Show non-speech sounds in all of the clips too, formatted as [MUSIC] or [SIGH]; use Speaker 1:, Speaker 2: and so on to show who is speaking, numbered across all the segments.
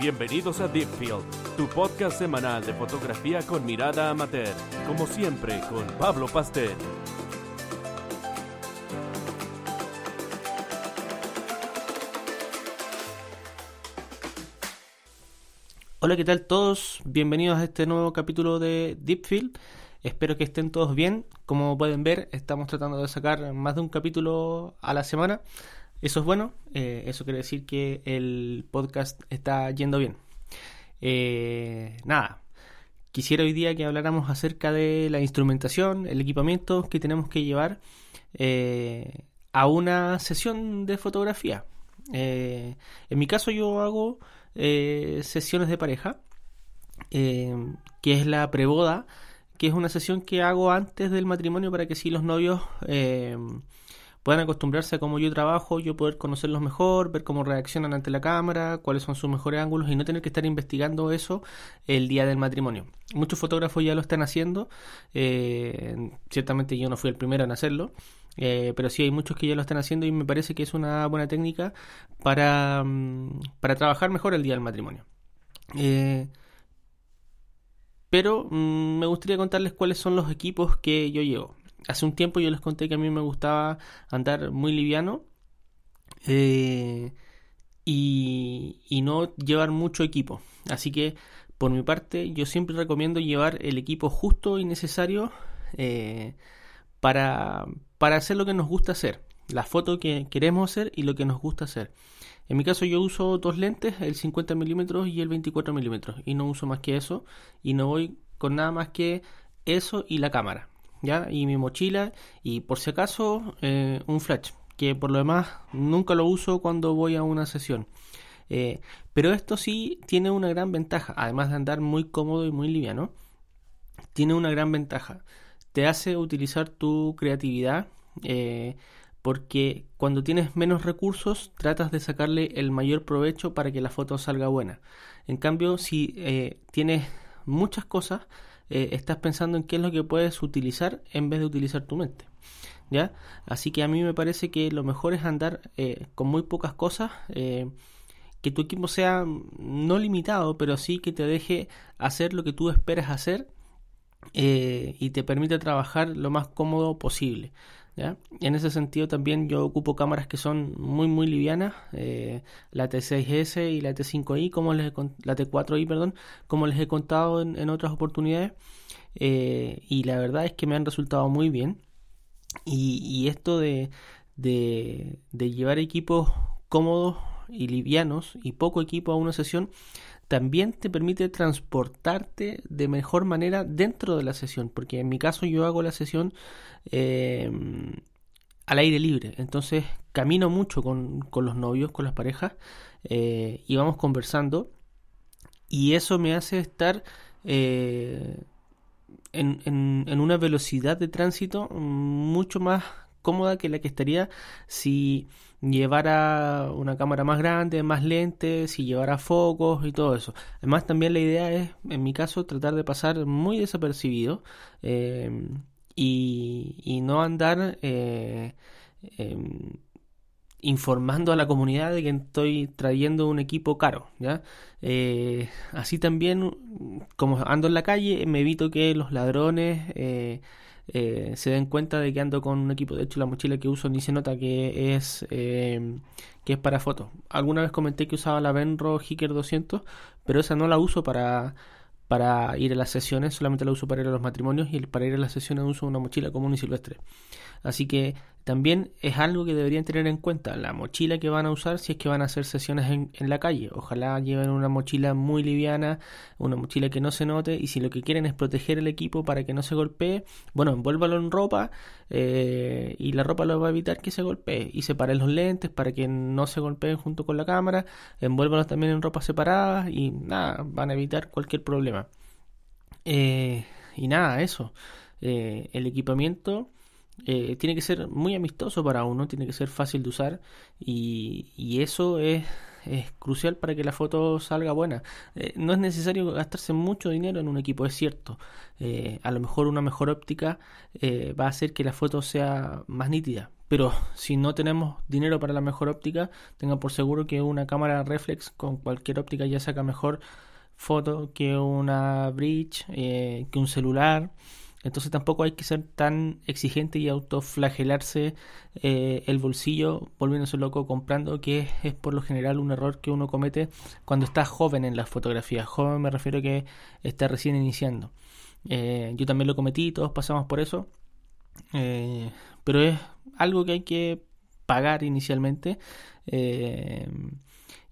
Speaker 1: Bienvenidos a Deepfield, tu podcast semanal de fotografía con mirada amateur, como siempre con Pablo Pastel.
Speaker 2: Hola, ¿qué tal todos? Bienvenidos a este nuevo capítulo de Deepfield. Espero que estén todos bien. Como pueden ver, estamos tratando de sacar más de un capítulo a la semana. Eso es bueno, eh, eso quiere decir que el podcast está yendo bien. Eh, nada, quisiera hoy día que habláramos acerca de la instrumentación, el equipamiento que tenemos que llevar eh, a una sesión de fotografía. en mi caso yo hago sesiones de pareja, que es la preboda, que es una sesión que hago antes del matrimonio para que si los novios puedan acostumbrarse a cómo yo trabajo, yo poder conocerlos mejor, ver cómo reaccionan ante la cámara, cuáles son sus mejores ángulos y no tener que estar investigando eso el día del matrimonio. Muchos fotógrafos ya lo están haciendo, eh, ciertamente yo no fui el primero en hacerlo, eh, pero sí hay muchos que ya lo están haciendo y me parece que es una buena técnica para, mm, para trabajar mejor el día del matrimonio. Eh, pero mm, me gustaría contarles cuáles son los equipos que yo llevo hace un tiempo yo les conté que a mí me gustaba andar muy liviano eh, y, no llevar mucho equipo. Así que por mi parte yo siempre recomiendo llevar el equipo justo y necesario eh, para, para hacer lo que nos gusta hacer. La foto que queremos hacer y lo que nos gusta hacer. En mi caso yo uso dos lentes, el 50 milímetros y el 24 milímetros. Y no uso más que eso. Y no voy con nada más que eso y la cámara. ¿Ya? Y mi mochila y por si acaso eh, un flash, que por lo demás nunca lo uso cuando voy a una sesión. Eh, pero esto sí tiene una gran ventaja, además de andar muy cómodo y muy liviano, tiene una gran ventaja. Te hace utilizar tu creatividad eh, porque cuando tienes menos recursos tratas de sacarle el mayor provecho para que la foto salga buena. En cambio, si tienes muchas cosas, eh, estás pensando en qué es lo que puedes utilizar en vez de utilizar tu mente. ¿Ya? Así que a mí me parece que lo mejor es andar eh, con muy pocas cosas, eh, que tu equipo sea no limitado, pero sí que te deje hacer lo que tú esperas hacer y te permite trabajar lo más cómodo posible. En ese sentido también yo ocupo cámaras que son muy muy livianas, eh, la T6S y la T5i, como les la T4i, perdón, como les he contado en, otras oportunidades, eh, y la verdad es que me han resultado muy bien. Y, esto de, de llevar equipos cómodos y livianos y poco equipo a una sesión también te permite transportarte de mejor manera dentro de la sesión, porque en mi caso yo hago la sesión eh, al aire libre, entonces camino mucho con, los novios, con las parejas, eh, y vamos conversando, y eso me hace estar eh, en, en una velocidad de tránsito mucho más cómoda que la que estaría si llevara una cámara más grande, más lente, si llevara focos y todo eso. Además también la idea es, en mi caso, tratar de pasar muy desapercibido eh, y, no andar eh, em, informando a la comunidad de que estoy trayendo un equipo caro. ¿ya? Eh, así también, como ando en la calle, me evito que los ladrones eh, se den cuenta de que ando con un equipo. De hecho, la mochila que uso ni se nota que es eh, que es para fotos. Alguna vez comenté que usaba la Benro Hiker 200, pero esa no la uso para para ir a las sesiones, solamente la uso para ir a los matrimonios y para ir a las sesiones uso una mochila común y silvestre. Así que también es algo que deberían tener en cuenta, la mochila que van a usar si es que van a hacer sesiones en, la calle. Ojalá lleven una mochila muy liviana, una mochila que no se note y si lo que quieren es proteger el equipo para que no se golpee, bueno, envuélvalo en ropa eh, y la ropa lo va a evitar que se golpee y separen los lentes para que no se golpeen junto con la cámara, envuélvalos también en ropa separadas y nada, van a evitar cualquier problema. Eh, y nada, eso. Eh, el equipamiento eh, tiene que ser muy amistoso para uno, tiene que ser fácil de usar y, eso es, crucial para que la foto salga buena. Eh, no es necesario gastarse mucho dinero en un equipo, es cierto. Eh, a lo mejor una mejor óptica eh, va a hacer que la foto sea más nítida. Pero si no tenemos dinero para la mejor óptica, tenga por seguro que una cámara reflex con cualquier óptica ya saca mejor foto que una bridge, que un celular. Entonces tampoco hay que ser tan exigente y autoflagelarse eh, el bolsillo volviéndose loco comprando, que es, por lo general un error que uno comete cuando está joven en la fotografía. Joven me refiero a que está recién iniciando. Eh, yo también lo cometí, todos pasamos por eso. Eh, pero es algo que hay que pagar inicialmente.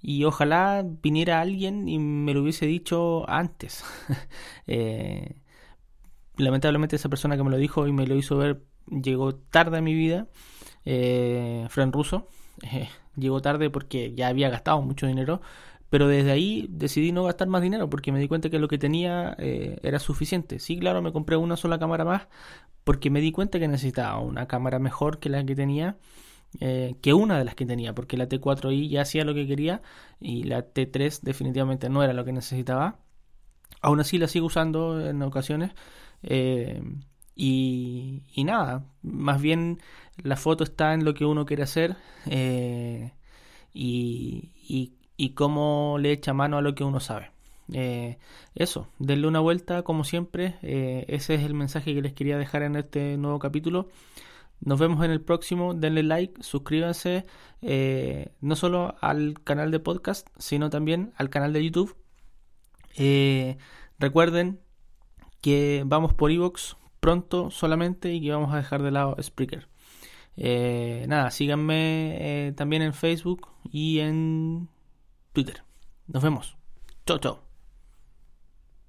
Speaker 2: y ojalá viniera alguien y me lo hubiese dicho antes. [LAUGHS] lamentablemente esa persona que me lo dijo y me lo hizo ver llegó tarde a mi vida, eh, Fran Russo, eh, [LAUGHS] llegó tarde porque ya había gastado mucho dinero, pero desde ahí decidí no gastar más dinero porque me di cuenta que lo que tenía eh, era suficiente. Sí, claro, me compré una sola cámara más porque me di cuenta que necesitaba una cámara mejor que la que tenía. Eh, que una de las que tenía, porque la T4i ya hacía lo que quería y la T3 definitivamente no era lo que necesitaba. Aún así la sigo usando en ocasiones, eh, y, nada, más bien la foto está en lo que uno quiere hacer eh, y, y, cómo le echa mano a lo que uno sabe. Eh, eso, denle una vuelta como siempre. ese es el mensaje que les quería dejar en este nuevo capítulo. Nos vemos en el próximo. Denle like, suscríbanse no solo al canal de podcast, sino también al canal de YouTube. recuerden que vamos por Evox pronto solamente y que vamos a dejar de lado Spreaker. Eh, nada, síganme eh, también en Facebook y en Twitter. Nos vemos. Chao, chao.